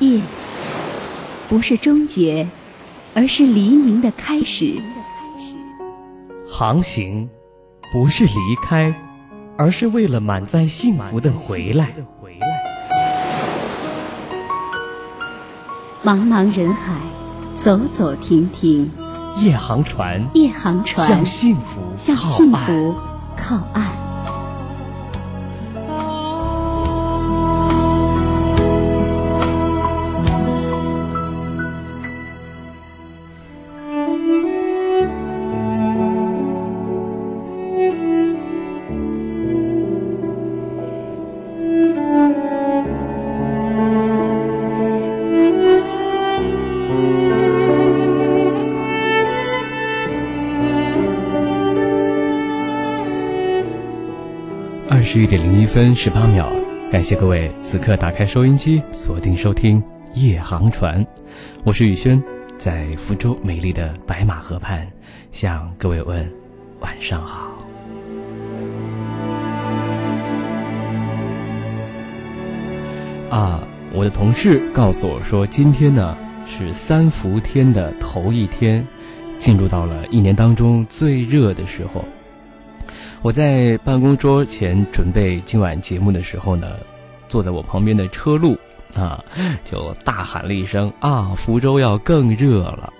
夜不是终结，而是黎明的开始。航行不是离开，而是为了满载幸福的回来。茫茫人海，走走停停，夜航船，夜航船向幸福，向幸福靠岸。分十八秒，感谢各位此刻打开收音机，锁定收听《夜航船》，我是宇轩，在福州美丽的白马河畔向各位问晚上好。啊，我的同事告诉我说，今天呢是三伏天的头一天，进入到了一年当中最热的时候。我在办公桌前准备今晚节目的时候呢，坐在我旁边的车路啊，就大喊了一声：“啊，福州要更热了！”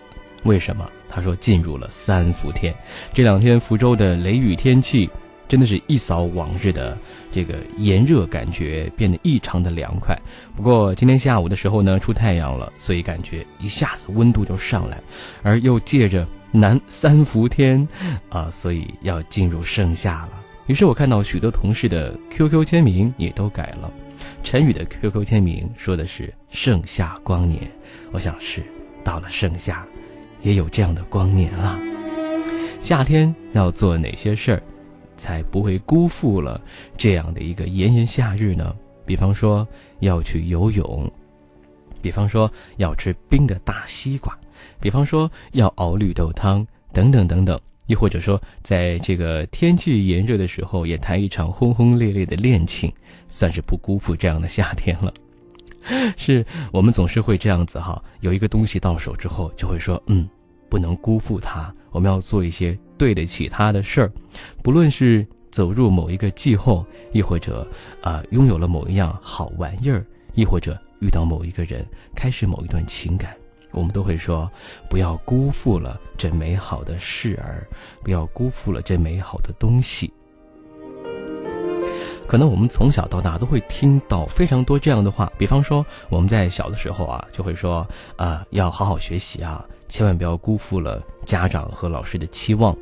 为什么？他说进入了三伏天，这两天福州的雷雨天气真的是一扫往日的这个炎热感觉，变得异常的凉快。不过今天下午的时候呢，出太阳了，所以感觉一下子温度就上来，而又借着。南三伏天，啊，所以要进入盛夏了。于是我看到许多同事的 QQ 签名也都改了。陈宇的 QQ 签名说的是“盛夏光年”，我想是到了盛夏，也有这样的光年啊。夏天要做哪些事儿，才不会辜负了这样的一个炎炎夏日呢？比方说要去游泳，比方说要吃冰的大西瓜。比方说要熬绿豆汤等等等等，又或者说在这个天气炎热的时候，也谈一场轰轰烈烈的恋情，算是不辜负这样的夏天了。是我们总是会这样子哈，有一个东西到手之后，就会说嗯，不能辜负它，我们要做一些对得起它的事儿。不论是走入某一个季候，亦或者啊拥有了某一样好玩意儿，亦或者遇到某一个人，开始某一段情感。我们都会说，不要辜负了这美好的事儿，不要辜负了这美好的东西。可能我们从小到大都会听到非常多这样的话，比方说我们在小的时候啊，就会说啊，要好好学习啊，千万不要辜负了家长和老师的期望。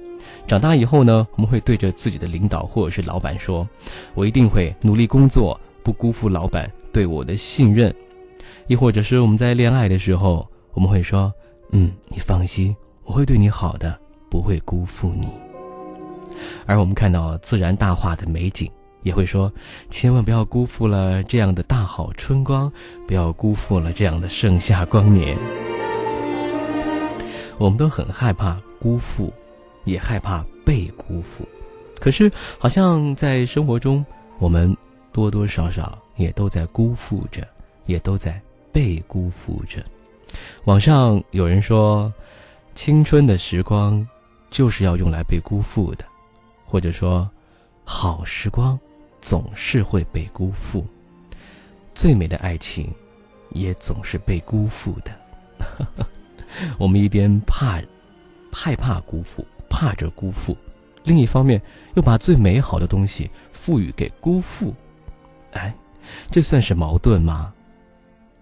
长大以后呢，我们会对着自己的领导或者是老板说，我一定会努力工作，不辜负老板对我的信任。亦或者是我们在恋爱的时候。我们会说：“嗯，你放心，我会对你好的，不会辜负你。”而我们看到自然大化的美景，也会说：“千万不要辜负了这样的大好春光，不要辜负了这样的盛夏光年。”我们都很害怕辜负，也害怕被辜负。可是，好像在生活中，我们多多少少也都在辜负着，也都在被辜负着。网上有人说，青春的时光就是要用来被辜负的，或者说，好时光总是会被辜负，最美的爱情也总是被辜负的。我们一边怕害怕辜负，怕着辜负，另一方面又把最美好的东西赋予给辜负，哎，这算是矛盾吗？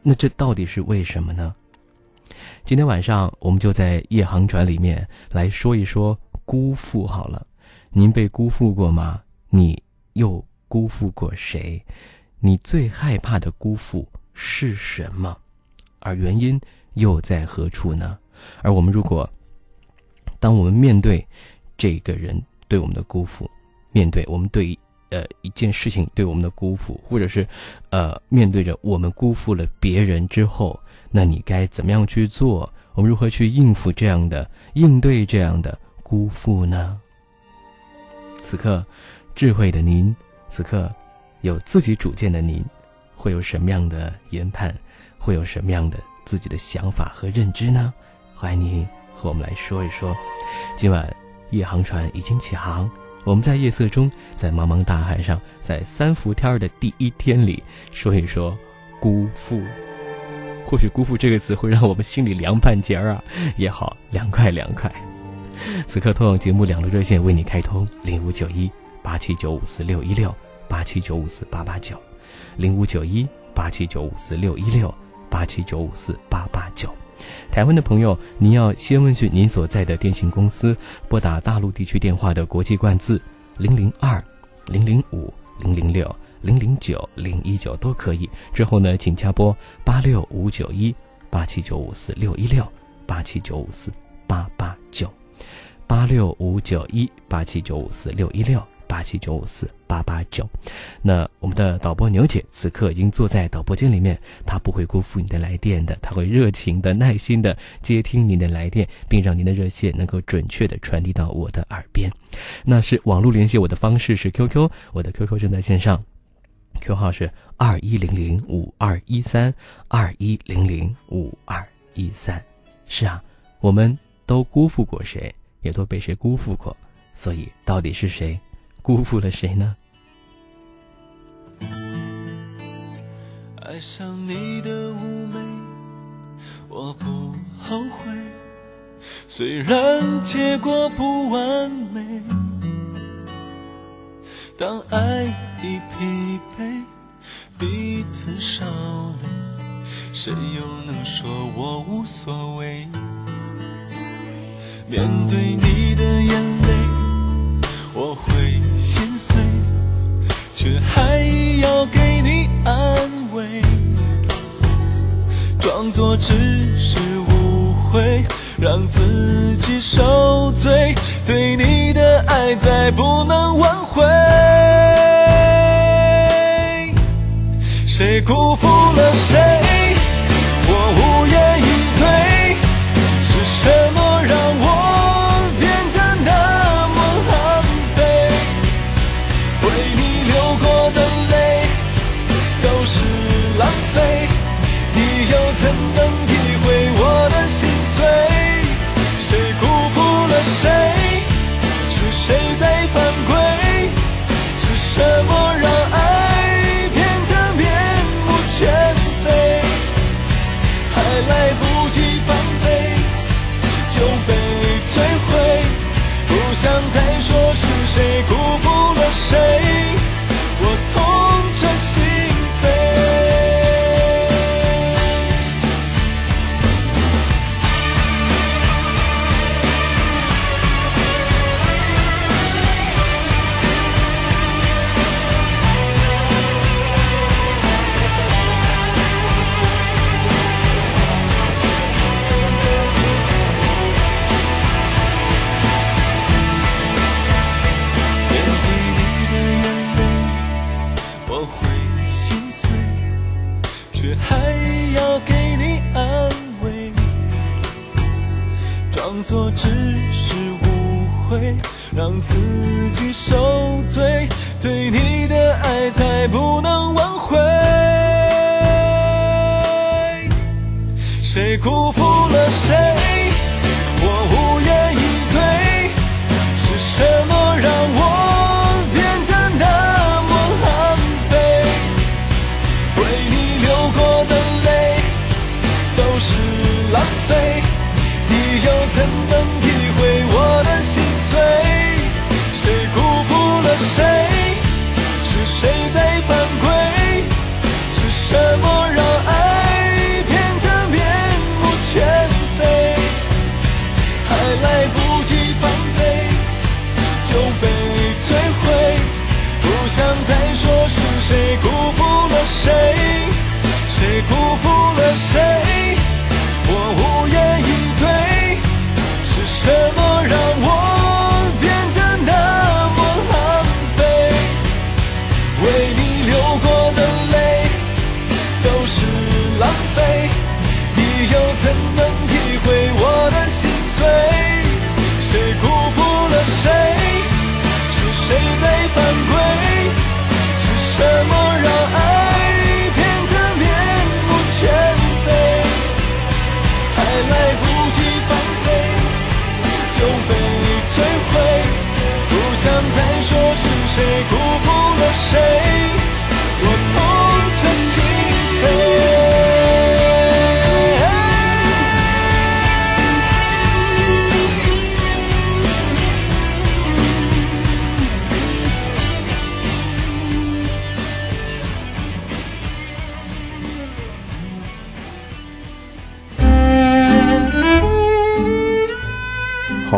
那这到底是为什么呢？今天晚上，我们就在夜航船里面来说一说辜负好了。您被辜负过吗？你又辜负过谁？你最害怕的辜负是什么？而原因又在何处呢？而我们如果，当我们面对这个人对我们的辜负，面对我们对呃一件事情对我们的辜负，或者是呃面对着我们辜负了别人之后。那你该怎么样去做？我们如何去应付这样的、应对这样的辜负呢？此刻，智慧的您，此刻有自己主见的您，会有什么样的研判？会有什么样的自己的想法和认知呢？欢迎您和我们来说一说。今晚夜航船已经起航，我们在夜色中，在茫茫大海上，在三伏天的第一天里，说一说辜负。或许“辜负”这个词会让我们心里凉半截儿啊，也好凉快凉快。此刻，通往节目两路热线为你开通：零五九一八七九五四六一六八七九五四八八九，零五九一八七九五四六一六八七九五四八八九。台湾的朋友，您要先问询您所在的电信公司，拨打大陆地区电话的国际冠字零零二零零五零零六零零九零一九都可以。之后呢，请加拨八六五九一八七九五四六一六八七九五四八八九。八六五九一八七九五四六一六八七九五四八八九，那我们的导播牛姐此刻已经坐在导播间里面，她不会辜负你的来电的，她会热情的、耐心的接听您的来电，并让您的热线能够准确的传递到我的耳边。那是网络联系我的方式是 QQ，我的 QQ 正在线上，Q 号是二一零零五二一三二一零零五二一三。是啊，我们都辜负过谁？也都被谁辜负过，所以到底是谁辜负了谁呢？爱上你的妩媚，我不后悔，虽然结果不完美。当爱已疲惫，彼此少累，谁又能说我无所谓？面对你的眼泪，我会心碎，却还要给你安慰，装作只是误会，让自己受罪，对你的爱再不能挽回。谁辜负了谁？我无言以对，想再说是谁辜负了谁？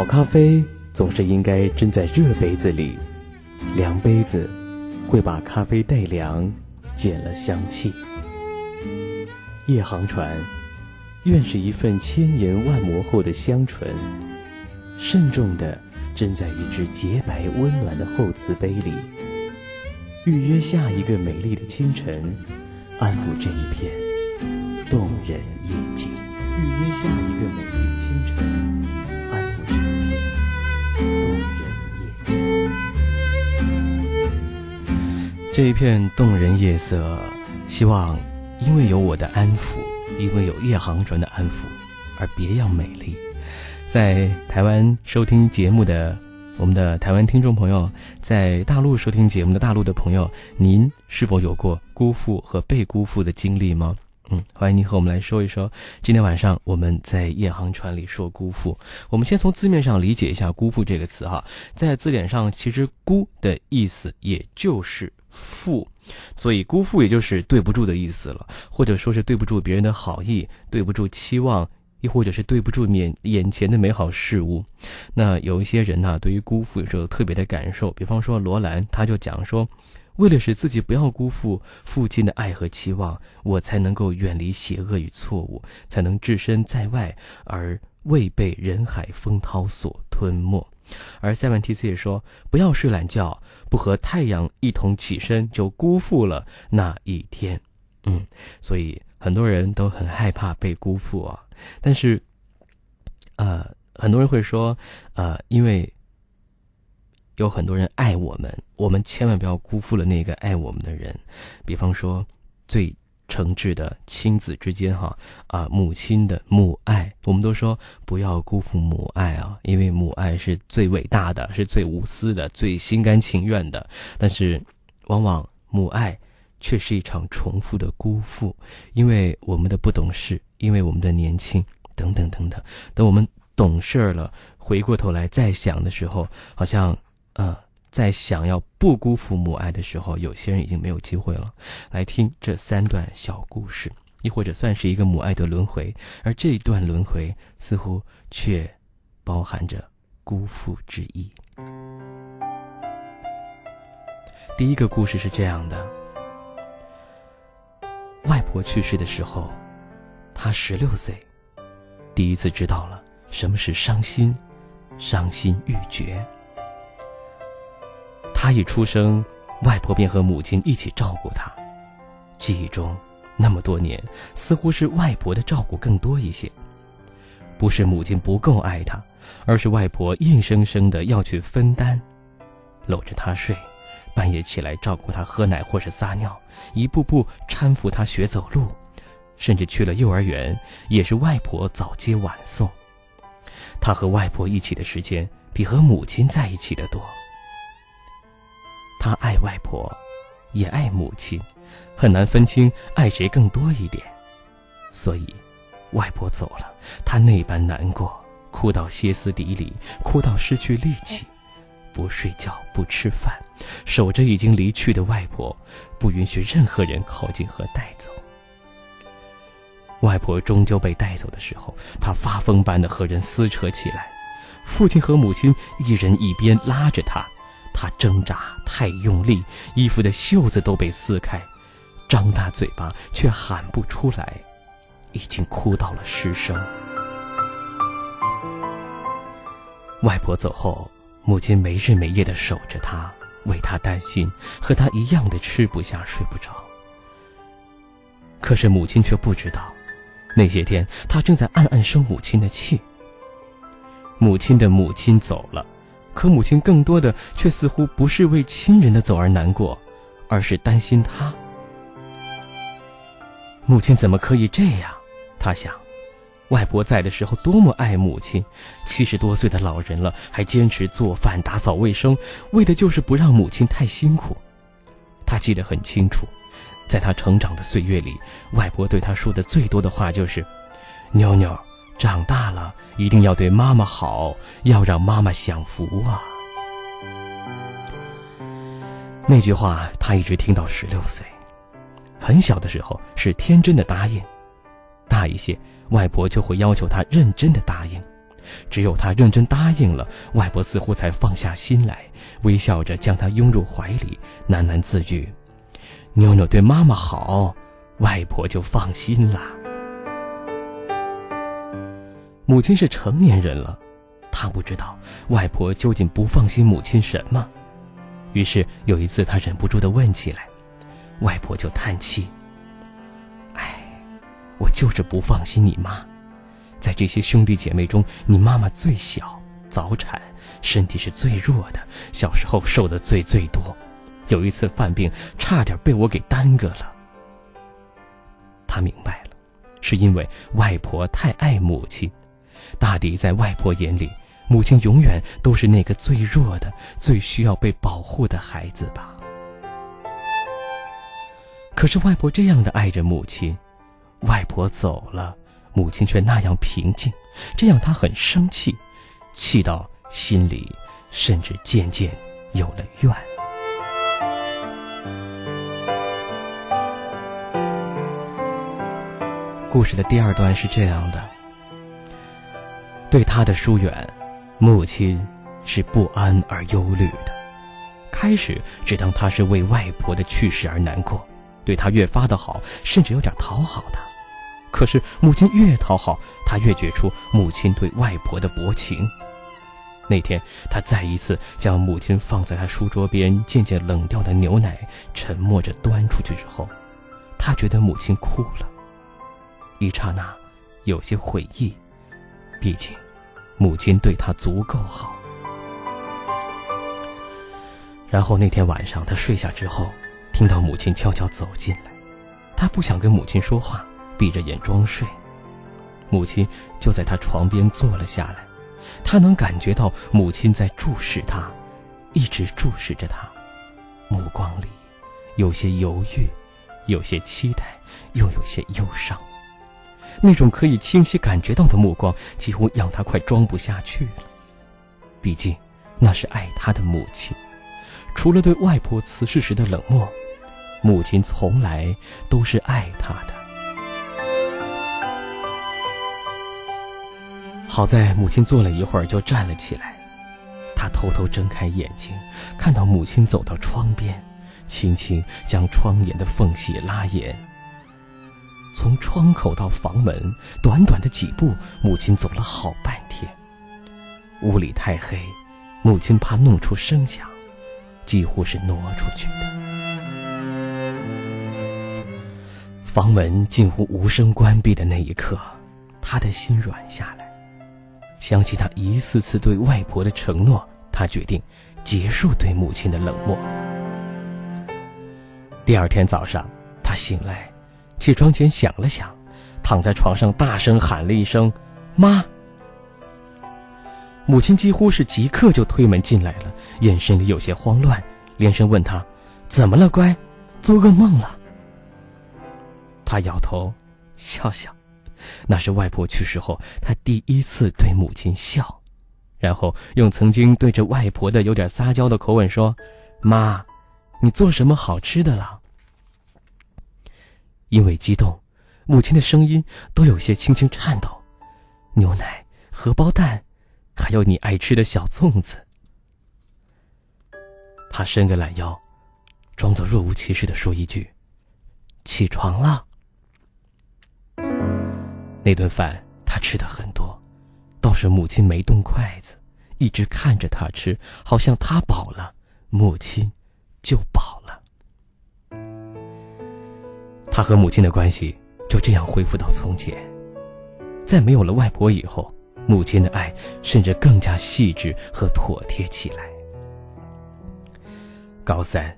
咖啡总是应该斟在热杯子里，凉杯子会把咖啡带凉，减了香气。夜航船，愿是一份千言万磨后的香醇，慎重地斟在一只洁白温暖的厚瓷杯里，预约下一个美丽的清晨，安抚这一片动人夜景。预约下一个美丽的清晨，这一片动人夜色，希望。因为有我的安抚，因为有夜航船的安抚，而别样美丽。在台湾收听节目的我们的台湾听众朋友，在大陆收听节目的大陆的朋友，您是否有过辜负和被辜负的经历吗？嗯，欢迎您和我们来说一说。今天晚上我们在夜航船里说辜负。我们先从字面上理解一下“辜负”这个词哈，在字典上，其实“辜”的意思也就是负。所以辜负也就是对不住的意思了，或者说是对不住别人的好意，对不住期望，亦或者是对不住面眼前的美好事物。那有一些人呢，对于辜负有时候特别的感受，比方说罗兰，他就讲说，为了使自己不要辜负父亲的爱和期望，我才能够远离邪恶与错误，才能置身在外而未被人海风涛所吞没。而塞万提斯也说，不要睡懒觉。不和太阳一同起身，就辜负了那一天。嗯，所以很多人都很害怕被辜负啊。但是，呃，很多人会说，呃，因为有很多人爱我们，我们千万不要辜负了那个爱我们的人。比方说，最。诚挚的亲子之间，哈啊，母亲的母爱，我们都说不要辜负母爱啊，因为母爱是最伟大的，是最无私的，最心甘情愿的。但是，往往母爱却是一场重复的辜负，因为我们的不懂事，因为我们的年轻，等等等等。等我们懂事了，回过头来再想的时候，好像，呃。在想要不辜负母爱的时候，有些人已经没有机会了。来听这三段小故事，亦或者算是一个母爱的轮回，而这一段轮回似乎却包含着辜负之意。第一个故事是这样的：外婆去世的时候，她十六岁，第一次知道了什么是伤心，伤心欲绝。他一出生，外婆便和母亲一起照顾他。记忆中，那么多年，似乎是外婆的照顾更多一些。不是母亲不够爱他，而是外婆硬生生的要去分担，搂着他睡，半夜起来照顾他喝奶或是撒尿，一步步搀扶他学走路，甚至去了幼儿园，也是外婆早接晚送。他和外婆一起的时间，比和母亲在一起的多。他爱外婆，也爱母亲，很难分清爱谁更多一点。所以，外婆走了，他那般难过，哭到歇斯底里，哭到失去力气，不睡觉，不吃饭，守着已经离去的外婆，不允许任何人靠近和带走。外婆终究被带走的时候，他发疯般的和人撕扯起来，父亲和母亲一人一边拉着他。他挣扎太用力，衣服的袖子都被撕开，张大嘴巴却喊不出来，已经哭到了失声。外婆走后，母亲没日没夜的守着他，为他担心，和他一样的吃不下睡不着。可是母亲却不知道，那些天她正在暗暗生母亲的气。母亲的母亲走了。可母亲更多的却似乎不是为亲人的走而难过，而是担心他。母亲怎么可以这样？他想，外婆在的时候多么爱母亲，七十多岁的老人了还坚持做饭、打扫卫生，为的就是不让母亲太辛苦。他记得很清楚，在他成长的岁月里，外婆对他说的最多的话就是：“妞妞。”长大了一定要对妈妈好，要让妈妈享福啊！那句话他一直听到十六岁，很小的时候是天真的答应，大一些外婆就会要求他认真的答应，只有他认真答应了，外婆似乎才放下心来，微笑着将他拥入怀里，喃喃自语：“妞妞对妈妈好，外婆就放心啦。”母亲是成年人了，她不知道外婆究竟不放心母亲什么。于是有一次，她忍不住的问起来，外婆就叹气：“哎，我就是不放心你妈。”在这些兄弟姐妹中，你妈妈最小，早产，身体是最弱的，小时候受的罪最多。有一次犯病，差点被我给耽搁了。他明白了，是因为外婆太爱母亲。大抵在外婆眼里，母亲永远都是那个最弱的、最需要被保护的孩子吧。可是外婆这样的爱着母亲，外婆走了。母亲却那样平静，这让他很生气，气到心里甚至渐渐有了怨。故事的第二段是这样的：对他的疏远，母亲是不安而忧虑的。开始只当他是为外婆的去世而难过，对他越发的好，甚至有点讨好他。可是母亲越讨好他，越觉出母亲对外婆的薄情。那天，他再一次将母亲放在他书桌边渐渐冷掉的牛奶沉默着端出去之后，他觉得母亲哭了。一刹那，有些悔意，毕竟，母亲对他足够好。然后那天晚上，他睡下之后，听到母亲悄悄走进来，他不想跟母亲说话。闭着眼装睡，母亲就在他床边坐了下来。他能感觉到母亲在注视他，一直注视着他，目光里有些犹豫，有些期待，又有些忧伤。那种可以清晰感觉到的目光，几乎让他快装不下去了。毕竟那是爱他的母亲，除了对外婆辞世时的冷漠，母亲从来都是爱他的。好在母亲坐了一会儿就站了起来，他偷偷睁开眼睛，看到母亲走到窗边，轻轻将窗沿的缝隙拉严。从窗口到房门，短短的几步，母亲走了好半天。屋里太黑，母亲怕弄出声响，几乎是挪出去的。房门近乎无声关闭的那一刻，他的心软下来。想起他一次次对外婆的承诺，他决定结束对母亲的冷漠。第二天早上，他醒来，起床前想了想，躺在床上大声喊了一声“妈”。母亲几乎是即刻就推门进来了，眼神里有些慌乱，连声问他：“怎么了，乖？做噩梦了？”他摇头，笑笑。那是外婆去世后，他第一次对母亲笑，然后用曾经对着外婆的有点撒娇的口吻说：“妈，你做什么好吃的了？”因为激动，母亲的声音都有些轻轻颤抖。牛奶、荷包蛋，还有你爱吃的小粽子。他伸个懒腰，装作若无其事的说一句：“起床了。”那顿饭他吃的很多，倒是母亲没动筷子，一直看着他吃，好像他饱了，母亲就饱了。他和母亲的关系就这样恢复到从前。在没有了外婆以后，母亲的爱甚至更加细致和妥帖起来。高三，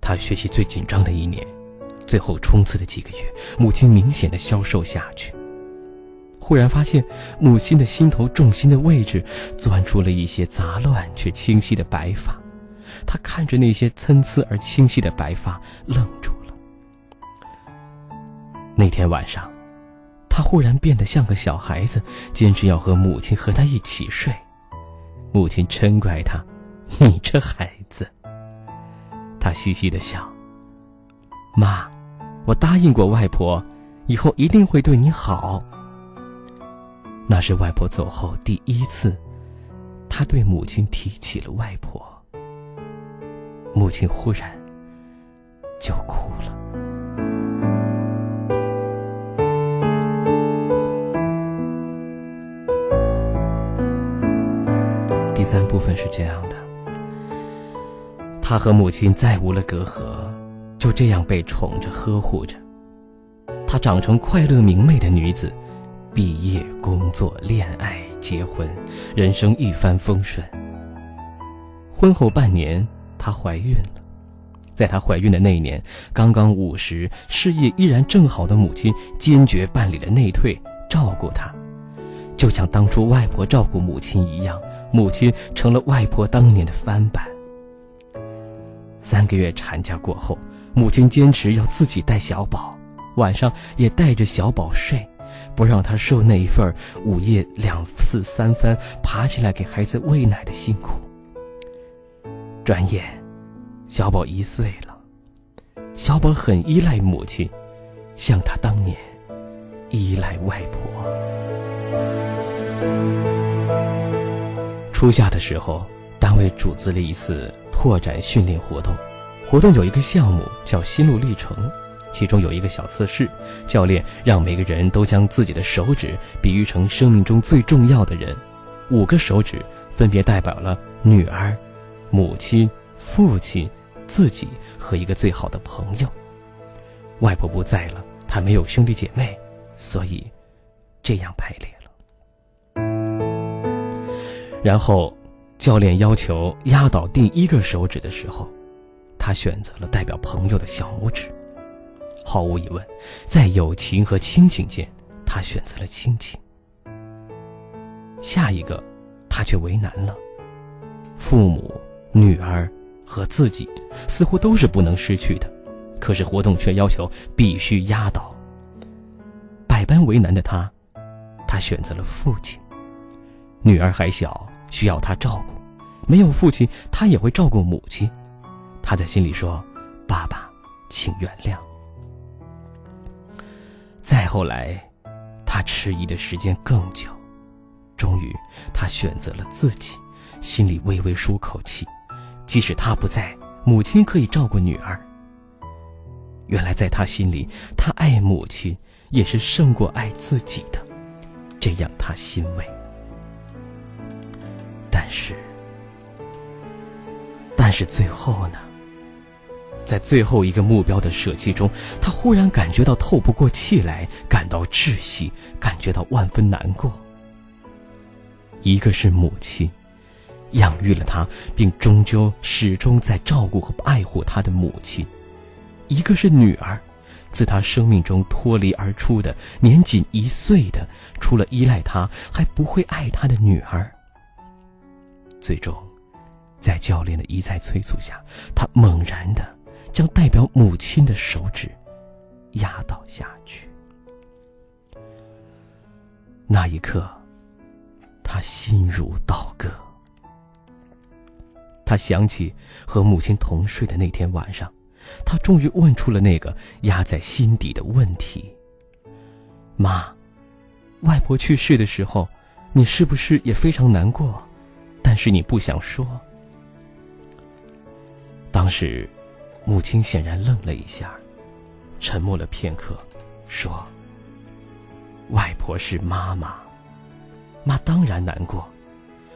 他学习最紧张的一年，最后冲刺的几个月，母亲明显的消瘦下去。忽然发现，母亲的心头重心的位置，钻出了一些杂乱却清晰的白发。他看着那些参差而清晰的白发，愣住。那天晚上，他忽然变得像个小孩子，坚持要和母亲和他一起睡。母亲嗔怪他：“你这孩子。”他嘻嘻的笑：“妈，我答应过外婆，以后一定会对你好。”那是外婆走后第一次，他对母亲提起了外婆。母亲忽然就哭了。三部分是这样的：他和母亲再无了隔阂，就这样被宠着呵护着。她长成快乐明媚的女子，毕业、工作、恋爱、结婚，人生一帆风顺。婚后半年，她怀孕了。在她怀孕的那一年，刚刚五十、事业依然正好的母亲，坚决办理了内退，照顾她，就像当初外婆照顾母亲一样。母亲成了外婆当年的翻版。三个月产假过后，母亲坚持要自己带小宝。晚上也带着小宝睡，不让他受那一份午夜两次三番爬起来给孩子喂奶的辛苦。转眼，小宝一岁了，小宝很依赖母亲，像他当年依赖外婆。初夏的时候，单位组织了一次拓展训练活动，活动有一个项目叫心路历程。其中有一个小测试，教练让每个人都将自己的手指比喻成生命中最重要的人，五个手指分别代表了女儿、母亲、父亲、自己和一个最好的朋友。外婆不在了，他没有兄弟姐妹，所以这样排列。然后，教练要求压倒第一个手指的时候，他选择了代表朋友的小拇指。毫无疑问，在友情和亲情间，他选择了亲情。下一个，他却为难了。父母、女儿和自己似乎都是不能失去的，可是活动却要求必须压倒。百般为难的他，他选择了父亲。女儿还小，需要他照顾，没有父亲，他也会照顾母亲。他在心里说：“爸爸，请原谅。”再后来，他迟疑的时间更久，终于，他选择了自己，心里微微舒口气。即使他不在，母亲可以照顾女儿。原来，在他心里，他爱母亲也是胜过爱自己的，这让他欣慰。但是，但是最后呢？在最后一个目标的舍弃中，他忽然感觉到透不过气来，感到窒息，感觉到万分难过。一个是母亲，养育了他，并终究始终在照顾和爱护他的母亲；一个是女儿，自他生命中脱离而出的年仅一岁的，除了依赖他，还不会爱他的女儿。最终，在教练的一再催促下，他猛然的。将代表母亲的手指压倒下去。那一刻，他心如刀割。他想起和母亲同睡的那天晚上，他终于问出了那个压在心底的问题：“妈，外婆去世的时候，你是不是也非常难过？但是你不想说。”当时。母亲显然愣了一下，沉默了片刻，说：“外婆是妈妈，妈当然难过。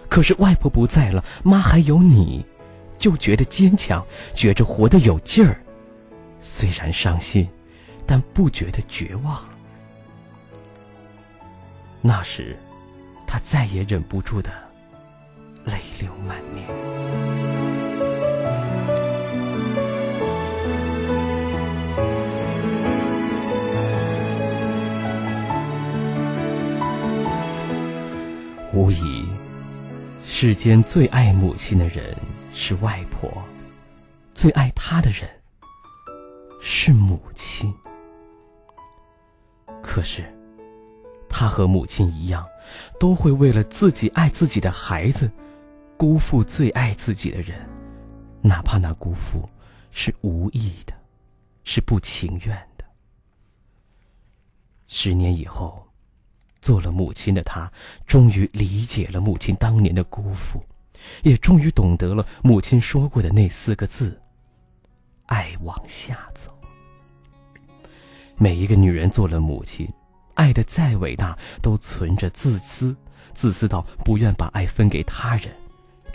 可是外婆不在了，妈还有你，就觉得坚强，觉着活得有劲儿。虽然伤心，但不觉得绝望。”那时，他再也忍不住的泪流满面。无疑，世间最爱母亲的人是外婆，最爱她的人是母亲。可是，他和母亲一样，都会为了自己爱自己的孩子，辜负最爱自己的人，哪怕那辜负是无意的，是不情愿的。十年以后。做了母亲的她，终于理解了母亲当年的辜负，也终于懂得了母亲说过的那四个字：“爱往下走。”每一个女人做了母亲，爱的再伟大，都存着自私，自私到不愿把爱分给他人，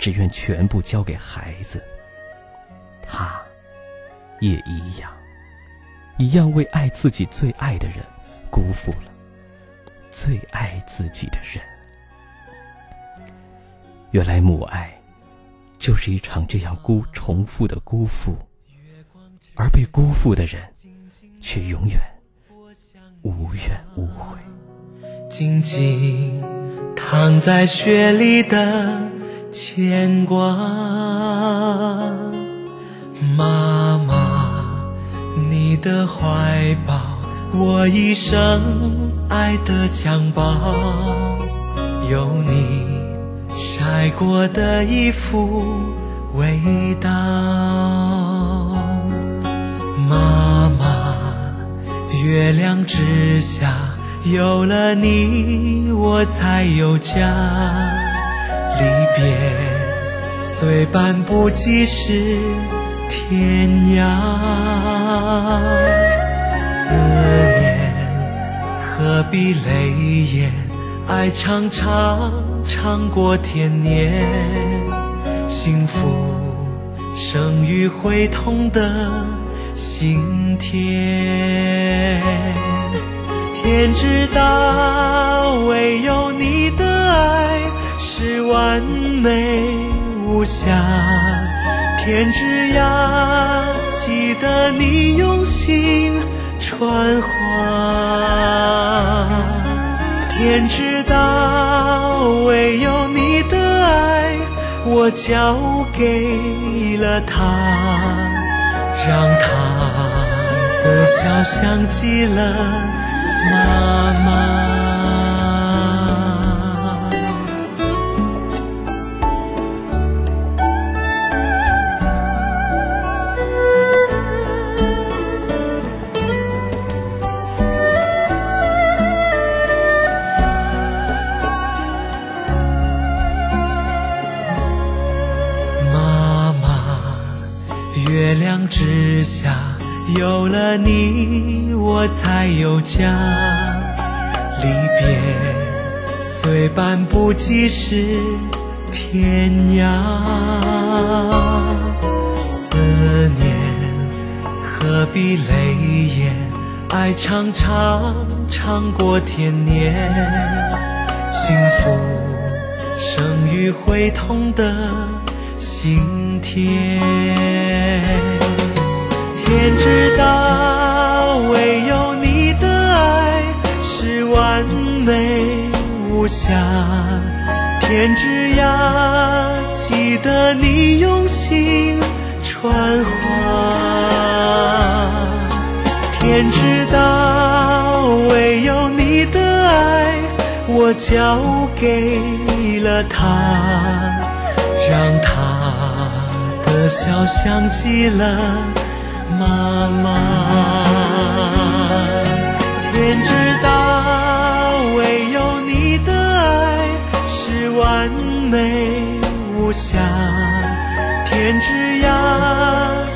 只愿全部交给孩子。他，也一样，一样为爱自己最爱的人，辜负了最爱自己的人。原来母爱，就是一场这样孤重复的辜负，而被辜负的人。却永远无怨无悔。静静躺在雪里的牵挂，妈妈，你的怀抱，我一生爱的襁褓，有你晒过的衣服味道，妈妈。月亮之下，有了你，我才有家。离别虽半步即是天涯，思念何必泪眼？爱长长长过天年，幸福生于会痛的。心田，天知道，唯有你的爱是完美无瑕。天之涯，记得你用心传话。天之大，唯有你的爱，我交给了他。让他的笑像极了妈妈。下，有了你，我才有家。离别虽半步即是天涯，思念何必泪眼？爱长长长过天年，幸福生于会痛的。心田，天知道，唯有你的爱是完美无瑕。天之涯，记得你用心传话。天知道，唯有你的爱，我交给了他。让他的笑像极了妈妈。天知道，唯有你的爱是完美无瑕。天之涯，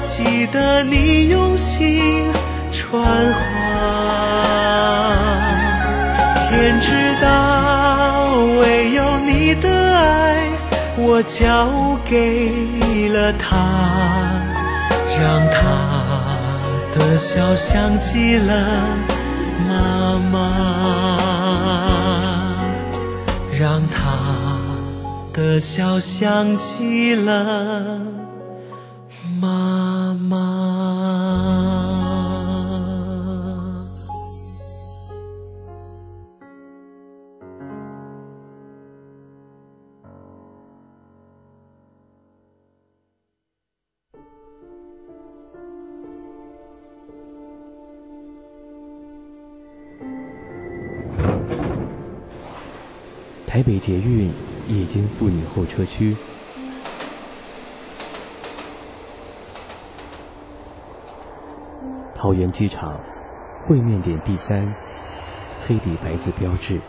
记得你用心传话。天知道，唯有你的爱。我交给了他，让他的笑像极了妈妈，让她的笑像极了台北捷运夜间妇女候车区，桃园机场会面点 B 三，黑底白字标志，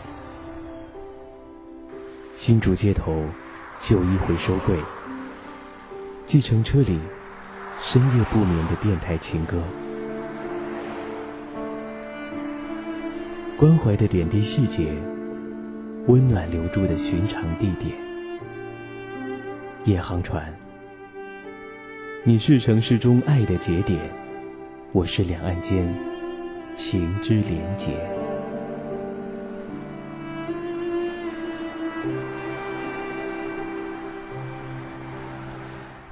新竹街头旧衣回收柜，计程车里深夜不眠的电台情歌，关怀的点滴细节，温暖留住的寻常地点。夜航船，你是城市中爱的节点，我是两岸间情之连结。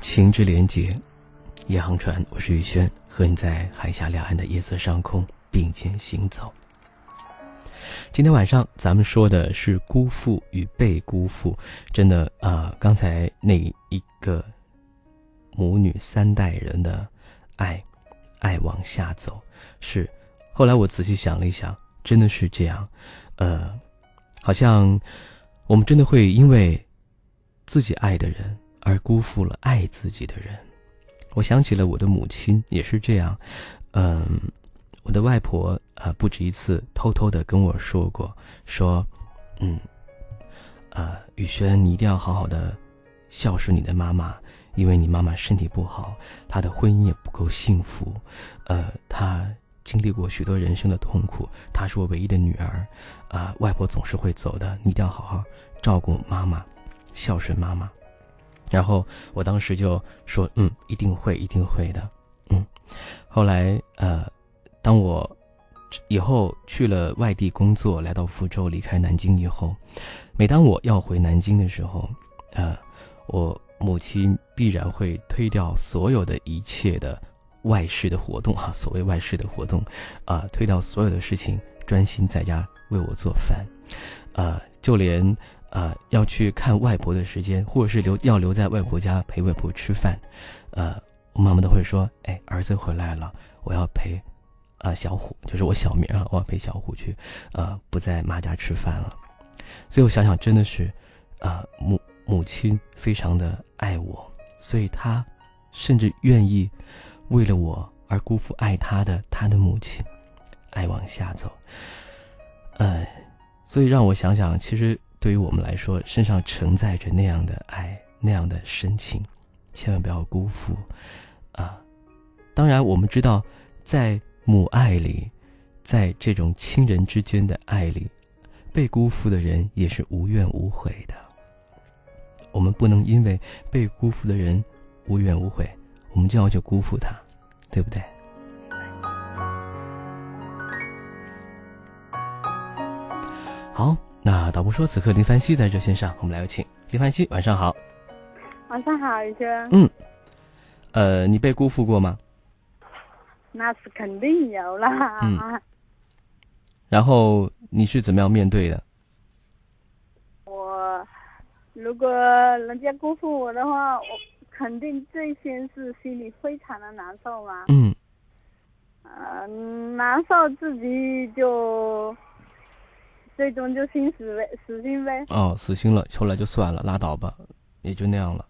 情之连结，夜航船，我是宇轩，和你在海峡两岸的夜色上空并肩行走。今天晚上咱们说的是辜负与被辜负，真的啊，刚才那一个母女三代人的爱，爱往下走，是。后来我仔细想了一想，真的是这样，呃，好像我们真的会因为自己爱的人。而辜负了爱自己的人，我想起了我的母亲也是这样，嗯，我的外婆啊不止一次偷偷的跟我说过，说，嗯，呃，宇轩，你一定要好好的孝顺你的妈妈，因为你妈妈身体不好，她的婚姻也不够幸福，呃，她经历过许多人生的痛苦，她是我唯一的女儿，啊，外婆总是会走的，你一定要好好照顾妈妈，孝顺妈妈。然后我当时就说：“嗯，一定会，一定会的。”嗯，后来呃，当我以后去了外地工作，来到福州，离开南京以后，每当我要回南京的时候，呃，我母亲必然会推掉所有的一切的外事的活动哈，所谓外事的活动，啊，推掉所有的事情，专心在家为我做饭，啊，就连。呃，要去看外婆的时间，或者是留要留在外婆家陪外婆吃饭，呃，我妈妈都会说：“哎，儿子回来了，我要陪，啊，小虎，就是我小名啊，我陪小虎去，呃，不在妈家吃饭了。”所以我想想，真的是，啊，母母亲非常的爱我，所以她甚至愿意为了我而辜负爱她的她的母亲，爱往下走。呃，所以让我想想，其实。对于我们来说，身上承载着那样的爱，那样的深情，千万不要辜负，啊！当然，我们知道，在母爱里，在这种亲人之间的爱里，被辜负的人也是无怨无悔的。我们不能因为被辜负的人无怨无悔，我们就要去辜负他，对不对？好。那导播说，此刻林凡希在热线上，我们来有请林凡希，晚上好。晚上好，宇哥。嗯，呃，你被辜负过吗？那是肯定有啦。嗯。然后你是怎么样面对的？我如果人家辜负我的话，我肯定最先是心里非常的难受嘛。嗯。嗯，难受自己就。最终就心死呗，死心呗。哦，死心了，后来就算了，拉倒吧，也就那样了。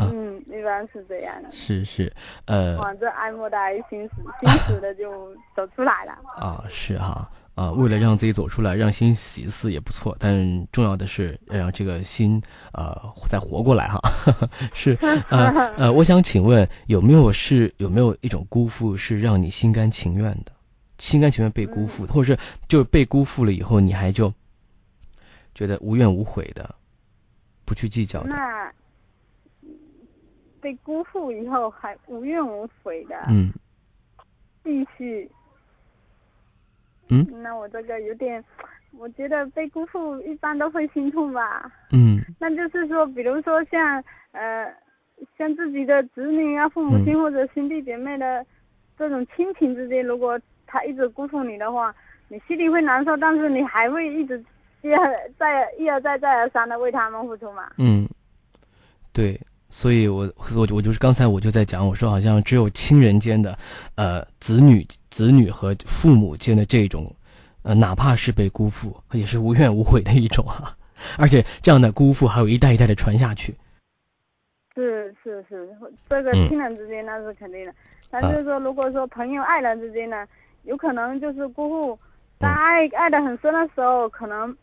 嗯，一般是这样的。是是，呃。往这爱莫大于心死，心死了就走出来了。啊，是哈，啊，为了让自己走出来，让心死一次也不错，但重要的是要让这个心呃再活过来哈。是，呃呃，我想请问有没有是有没有一种辜负是让你心甘情愿的？心甘情愿被辜负，或者是就是被辜负了以后，你还就觉得无怨无悔的，不去计较的。那被辜负以后还无怨无悔的，嗯，继续。嗯。那我这个有点，我觉得被辜负一般都会心痛吧。嗯。那就是说，比如说像呃，像自己的子女啊、父母亲或者兄弟姐妹的这种亲情之间，如果。他一直辜负你的话，你心里会难受，但是你还会一直一而再、一而再、再而三的为他们付出嘛？嗯，对，所以我我我就是刚才我就在讲，我说好像只有亲人间的，呃，子女子女和父母间的这种，呃，哪怕是被辜负，也是无怨无悔的一种啊，而且这样的辜负还有一代一代的传下去。是是是，这个亲人之间那是肯定的，但是说如果说朋友爱人之间呢？有可能就是辜负，在爱爱的很深的时候，可能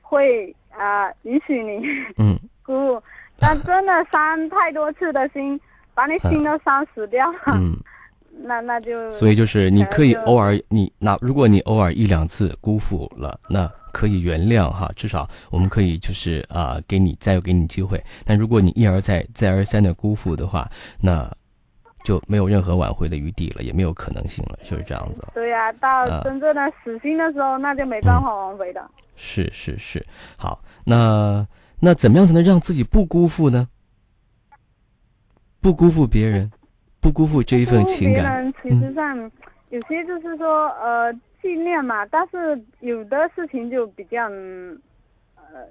会啊、允许你嗯。姑父，但真的伤太多次的心，把你心都伤死掉了，嗯，那那就所以就是你可以偶尔你那如果你偶尔一两次辜负了，那可以原谅哈，至少我们可以就是啊、给你再给你机会。但如果你一而再再而三的辜负的话，那就没有任何挽回的余地了，也没有可能性了，就是这样子。对呀、到啊真正的死心的时候，那就没办法挽回的。是是是，好，那那怎么样才能让自己不辜负呢？不辜负别人，不辜负这一份情感。其实上、有些就是说呃纪念嘛，但是有的事情就比较嗯呃，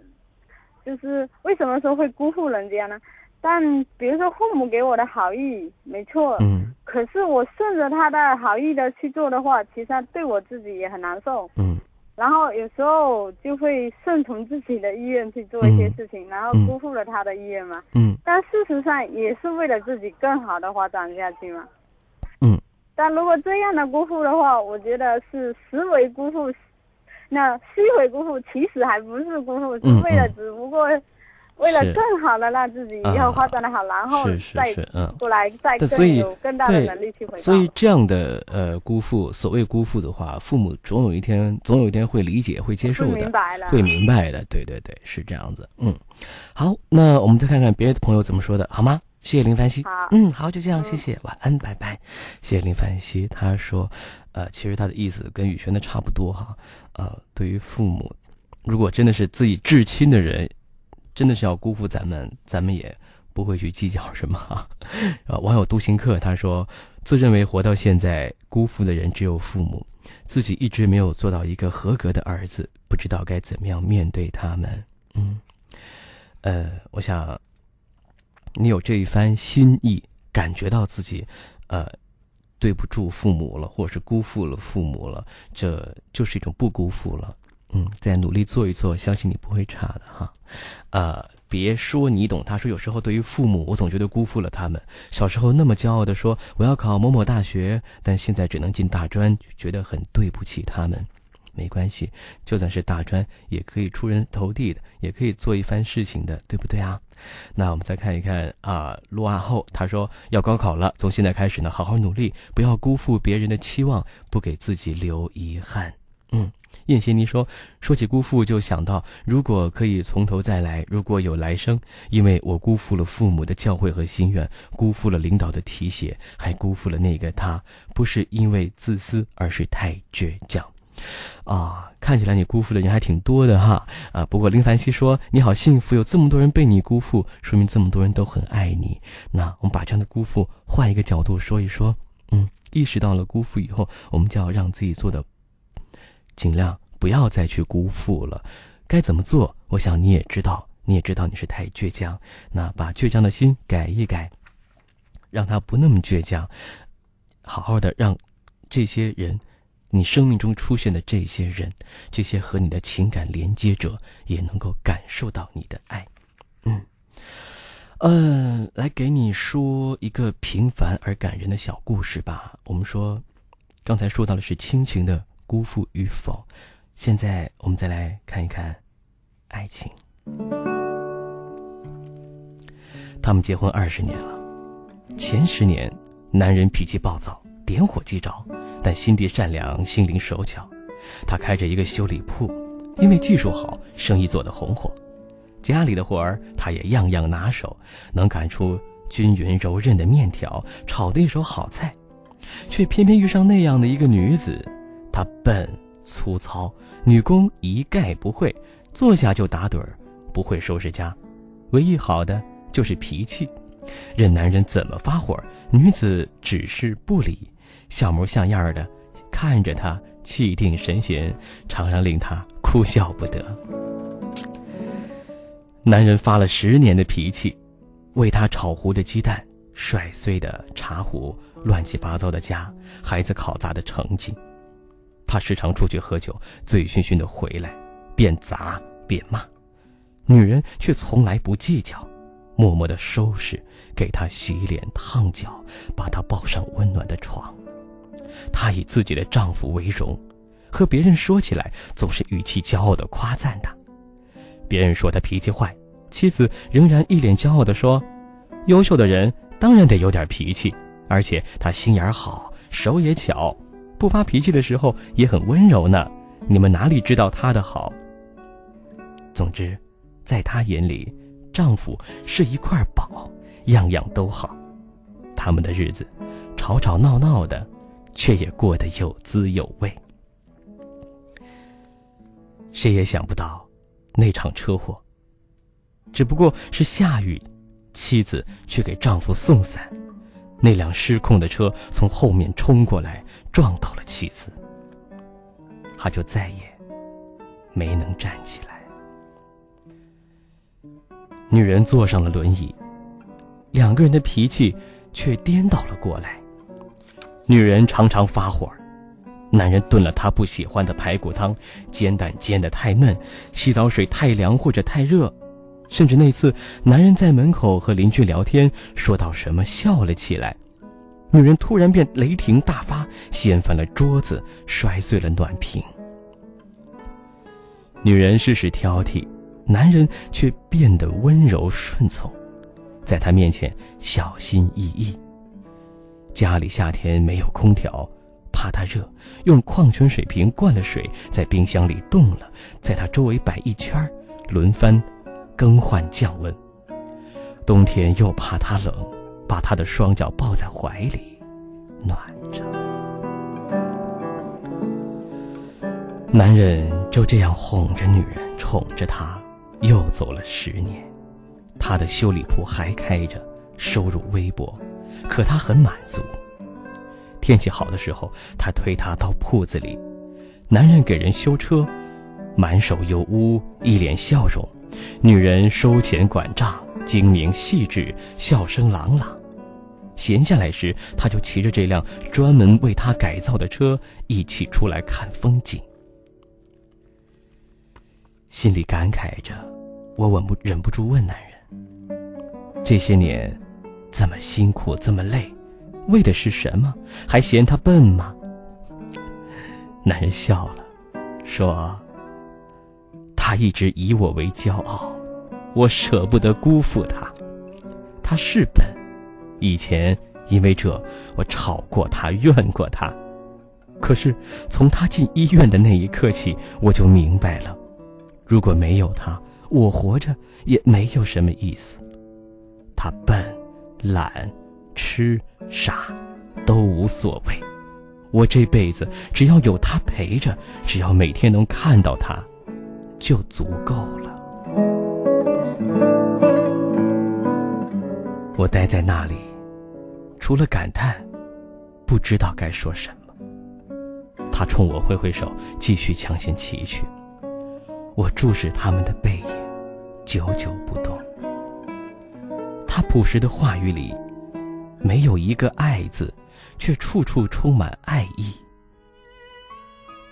就是为什么说会辜负人家呢？但比如说父母给我的好意，没错，嗯可是我顺着他的好意的去做的话，其实他对我自己也很难受。嗯然后有时候就会顺从自己的意愿去做一些事情，然后嗯辜负了他的意愿嘛。嗯但事实上也是为了自己更好的发展下去嘛。嗯。但如果这样的辜负的话，我觉得是实为辜负，那虚为辜负，其实还不是辜负，是嗯为了嗯只不过为了更好的让自己以后发展的好，然后是是再是嗯过来再更有更大的能力去回报。所以这样的呃辜负，所谓辜负的话，父母总有一天总有一天会理解、会接受的，明白了，会明白的。对对对，是这样子。嗯，好，那我们再看看别的朋友怎么说的，好吗？谢谢林凡希。嗯，好，就这样，嗯谢谢，晚安，拜拜。谢谢林凡希，他说，呃，其实他的意思跟宇轩的差不多哈。呃，对于父母，如果真的是自己至亲的人，真的是要辜负咱们，咱们也不会去计较什么。啊，网友独行客他说，自认为活到现在，辜负的人只有父母，自己一直没有做到一个合格的儿子，不知道该怎么样面对他们。嗯，呃，我想你有这一番心意，感觉到自己，呃，对不住父母了，或者是辜负了父母了，这就是一种不辜负了。嗯，再努力做一做，相信你不会差的哈。呃，别说你懂，他说有时候对于父母，我总觉得辜负了他们。小时候那么骄傲的说我要考某某大学，但现在只能进大专，觉得很对不起他们。没关系，就算是大专，也可以出人头地的，也可以做一番事情的，对不对啊？那我们再看一看啊，陆阿后他说要高考了，从现在开始呢，好好努力，不要辜负别人的期望，不给自己留遗憾。嗯，燕邪妮说，说起辜负就想到，如果可以从头再来，如果有来生，因为我辜负了父母的教诲和心愿，辜负了领导的提携，还辜负了那个他，不是因为自私，而是太倔强。啊，看起来你辜负的人还挺多的哈啊！不过林凡希说你好幸福，有这么多人被你辜负，说明这么多人都很爱你。那我们把这样的辜负换一个角度说一说，嗯，意识到了辜负以后，我们就要让自己做的尽量不要再去辜负了。该怎么做？我想你也知道，你也知道你是太倔强，那把倔强的心改一改，让他不那么倔强，好好的让这些人。你生命中出现的这些人，这些和你的情感连接者，也能够感受到你的爱。嗯，呃，来给你说一个平凡而感人的小故事吧。我们说，刚才说到的是亲情的辜负与否，现在我们再来看一看爱情。他们结婚二十年了，前十年，男人脾气暴躁，点火即着。但心地善良，心灵手巧。他开着一个修理铺，因为技术好，生意做得红火。家里的活儿他也样样拿手，能擀出均匀柔韧的面条，炒的一手好菜。却偏偏遇上那样的一个女子，他笨粗糙，女工一概不会，坐下就打盹儿，不会收拾家。唯一好的就是脾气，任男人怎么发火，女子只是不理。像模像样的看着他，气定神闲，常常令他哭笑不得。男人发了十年的脾气，为他炒糊的鸡蛋、摔碎的茶壶、乱七八糟的家、孩子考砸的成绩。他时常出去喝酒，醉醺醺的回来，边砸边骂，女人却从来不计较，默默的收拾，给他洗脸烫脚，把他抱上温暖的床。她以自己的丈夫为荣，和别人说起来总是语气骄傲的夸赞他。别人说他脾气坏，妻子仍然一脸骄傲地说：“优秀的人当然得有点脾气，而且他心眼好，手也巧，不发脾气的时候也很温柔呢。你们哪里知道他的好？”总之，在他眼里，丈夫是一块宝，样样都好。他们的日子，吵吵闹闹的，却也过得有滋有味。谁也想不到，那场车祸，只不过是下雨，妻子去给丈夫送伞，那辆失控的车从后面冲过来，撞到了妻子，他就再也没能站起来。女人坐上了轮椅，两个人的脾气却颠倒了过来。女人常常发火。男人炖了他不喜欢的排骨汤，煎蛋煎得太嫩，洗澡水太凉或者太热，甚至那次男人在门口和邻居聊天，说到什么笑了起来，女人突然便雷霆大发，掀翻了桌子，摔碎了暖瓶。女人事事挑剔，男人却变得温柔顺从，在他面前小心翼翼。家里夏天没有空调。怕他热，用矿泉水瓶灌了水，在冰箱里冻了，在他周围摆一圈轮番更换降温。冬天又怕他冷，把他的双脚抱在怀里，暖着。男人就这样哄着女人，宠着她，又走了十年。他的修理铺还开着，收入微薄，可他很满足。天气好的时候，他推她到铺子里，男人给人修车，满手油污，一脸笑容；女人收钱管账，精明细致，笑声朗朗。闲下来时，他就骑着这辆专门为他改造的车，一起出来看风景。心里感慨着，我忍不忍不住问男人：这些年，这么辛苦，这么累。为的是什么？还嫌他笨吗？男人笑了，说：“他一直以我为骄傲，我舍不得辜负他。他是笨，以前因为这我吵过他，怨过他。可是从他进医院的那一刻起，我就明白了，如果没有他，我活着也没有什么意思。他笨，懒。”吃傻都无所谓，我这辈子只要有他陪着，只要每天能看到他，就足够了。我待在那里，除了感叹，不知道该说什么。他冲我挥挥手，继续抢先骑去。我注视他们的背影，久久不动。他朴实的话语里。没有一个“爱”字，却处处充满爱意。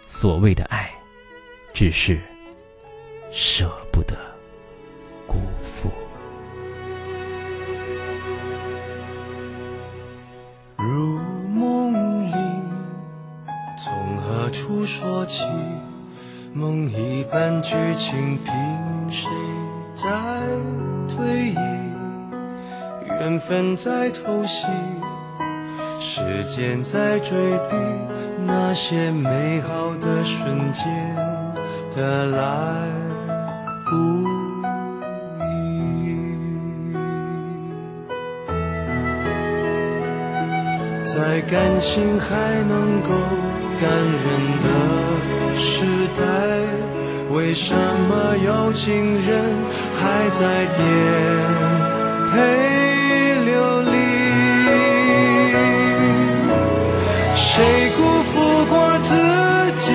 所谓的爱，只是舍不得辜负。何处说起？梦一般剧情，凭谁在推移？缘分在偷袭，时间在追逼，那些美好的瞬间的来不。在感情还能够感人的时代，为什么有情人还在颠沛流离？谁辜负过自己，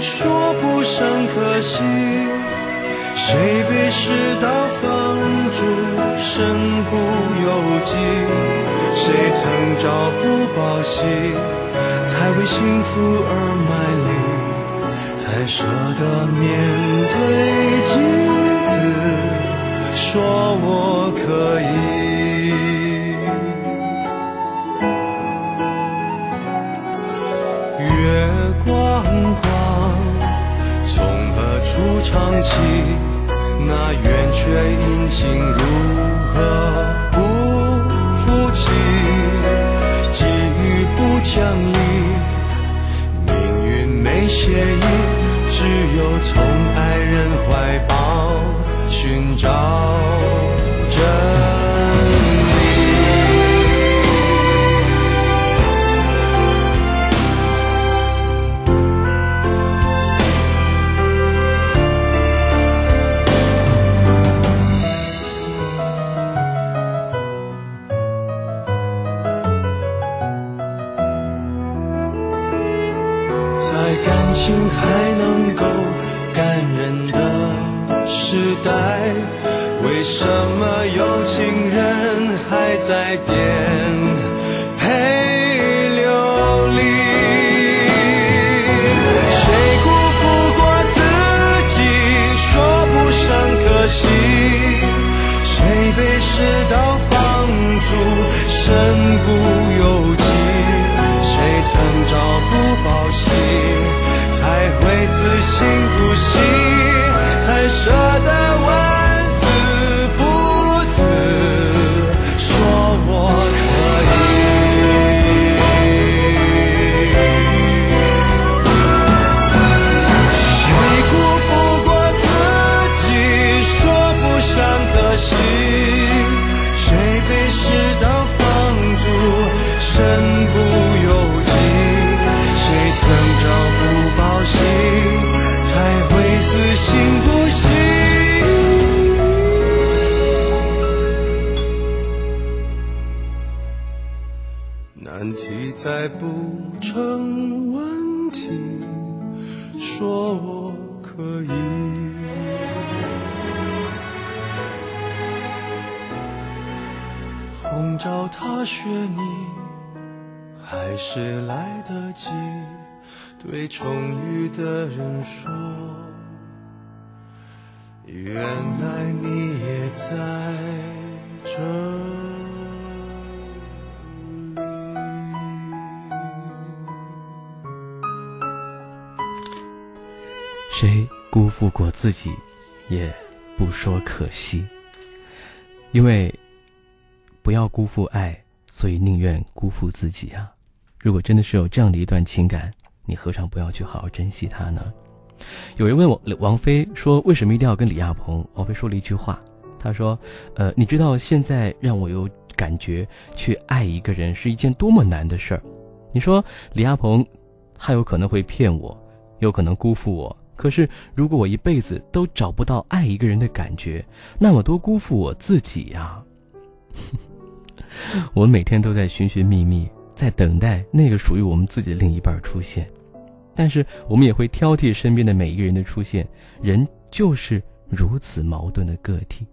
说不上？可惜，谁被世道放逐，身不由己？谁曾朝不保夕，才为幸福而卖力，才舍得面对镜子，说我可以。月光光。从何处唱起？那圆缺阴晴如何相依，命运没协议，只有从爱人怀抱寻找再见。再不成问题，说我可以。红照踏雪泥，还是来得及。对重遇的人说，原来你也在这里。谁辜负过自己，也不说可惜。因为不要辜负爱，所以宁愿辜负自己啊！如果真的是有这样的一段情感，你何尝不要去好好珍惜它呢？有人问我王菲说：“为什么一定要跟李亚鹏？”王菲说了一句话，她说：“呃，你知道现在让我有感觉去爱一个人是一件多么难的事儿。你说李亚鹏，他有可能会骗我，有可能辜负我。”可是，如果我一辈子都找不到爱一个人的感觉，那么多辜负我自己呀！我每天都在寻寻觅觅，在等待那个属于我们自己的另一半出现，但是我们也会挑剔身边的每一个人的出现。人就是如此矛盾的个体，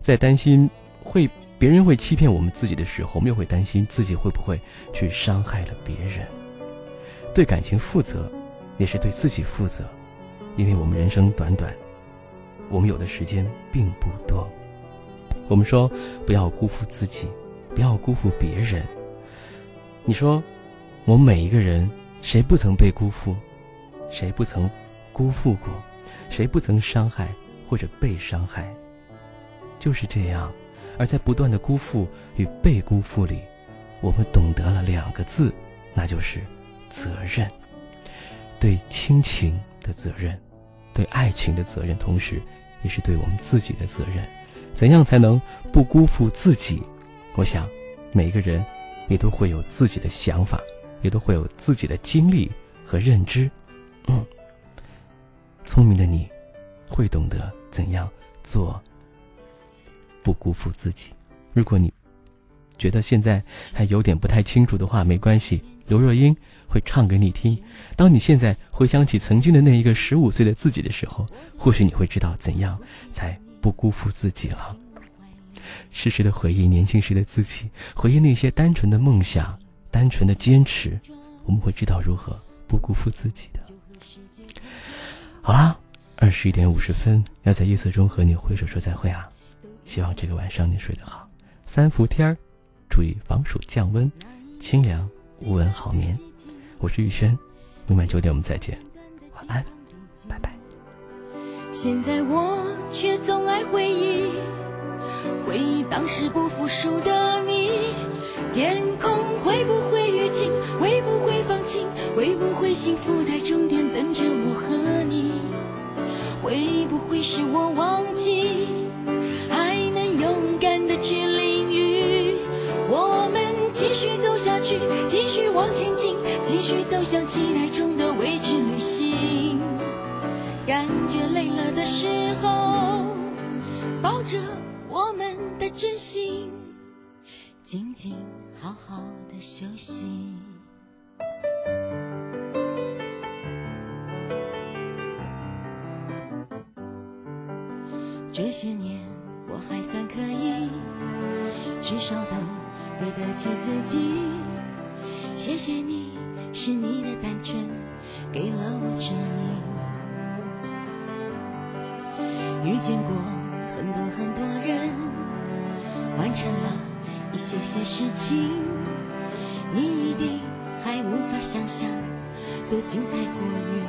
在担心会别人会欺骗我们自己的时候，我们又会担心自己会不会去伤害了别人。对感情负责，也是对自己负责。因为我们人生短短，我们有的时间并不多。我们说不要辜负自己，不要辜负别人。你说，我们每一个人，谁不曾被辜负？谁不曾辜负过？谁不曾伤害或者被伤害？就是这样。而在不断的辜负与被辜负里，我们懂得了两个字，那就是责任。对亲情。的责任，对爱情的责任，同时，也是对我们自己的责任。怎样才能不辜负自己？我想，每个人也都会有自己的想法，也都会有自己的经历和认知。嗯，聪明的你，会懂得怎样做，不辜负自己。如果你觉得现在还有点不太清楚的话，没关系，刘若英。会唱给你听。当你现在回想起曾经的那一个十五岁的自己的时候，或许你会知道怎样才不辜负自己了。适时的回忆年轻时的自己，回忆那些单纯的梦想、单纯的坚持，我们会知道如何不辜负自己的。好啦，二十一点五十分，要在夜色中和你挥手说再会啊！希望这个晚上你睡得好。三伏天儿，注意防暑降温，清凉无蚊好眠。我是宇轩，明晚九点我们再见，晚安，拜拜。现在我却总爱回忆，回忆当时不服输的你。天空会不会雨停？会不会放晴？会不会幸福在终点等着我和你？会不会是我忘记，往前进，继续走向期待中的未知旅行。感觉累了的时候，抱着我们的真心，静静好好的休息。这些年我还算可以，至少都对得起自己。谢谢你，是你的单纯给了我指引。遇见过很多很多人，完成了一些些事情，你一定还无法想象多精彩过瘾。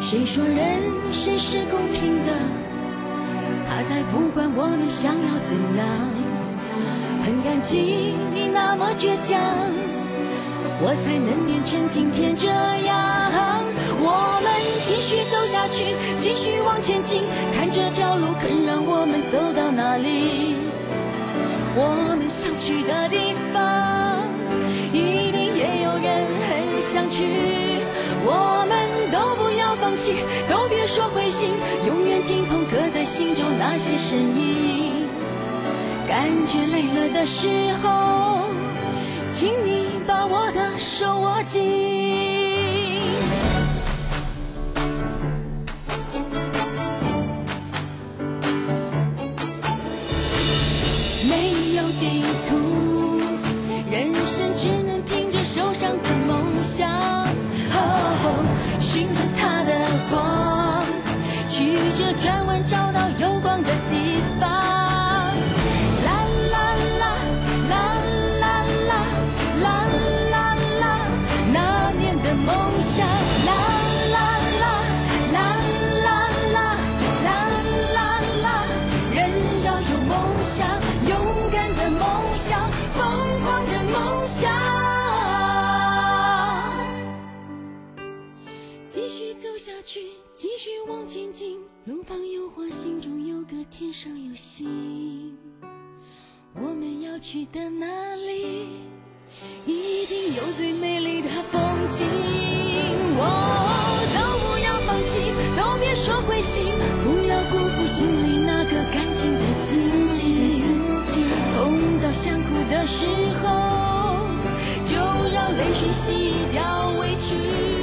谁说人生是公平的？他才不管我们想要怎样。很感激你那么倔强，我才能变成今天这样。我们继续走下去，继续往前进，看这条路肯让我们走到哪里。我们想去的地方，一定也有人很想去。我们都不要放弃，都别说灰心，永远听从刻在心中那些声音。感觉累了的时候，请你把我的手握紧。没有地图，人生只能凭着手上的梦想。哦，循着它的光，曲折转弯，找到有光的地继续往前进，路旁有花，心中有歌，天上有星。我们要去的那里，一定有最美丽的风景。哦，都不要放弃，都别说灰心，不要辜负心里那个干净的自己。痛到想哭的时候，就让泪水洗掉委屈。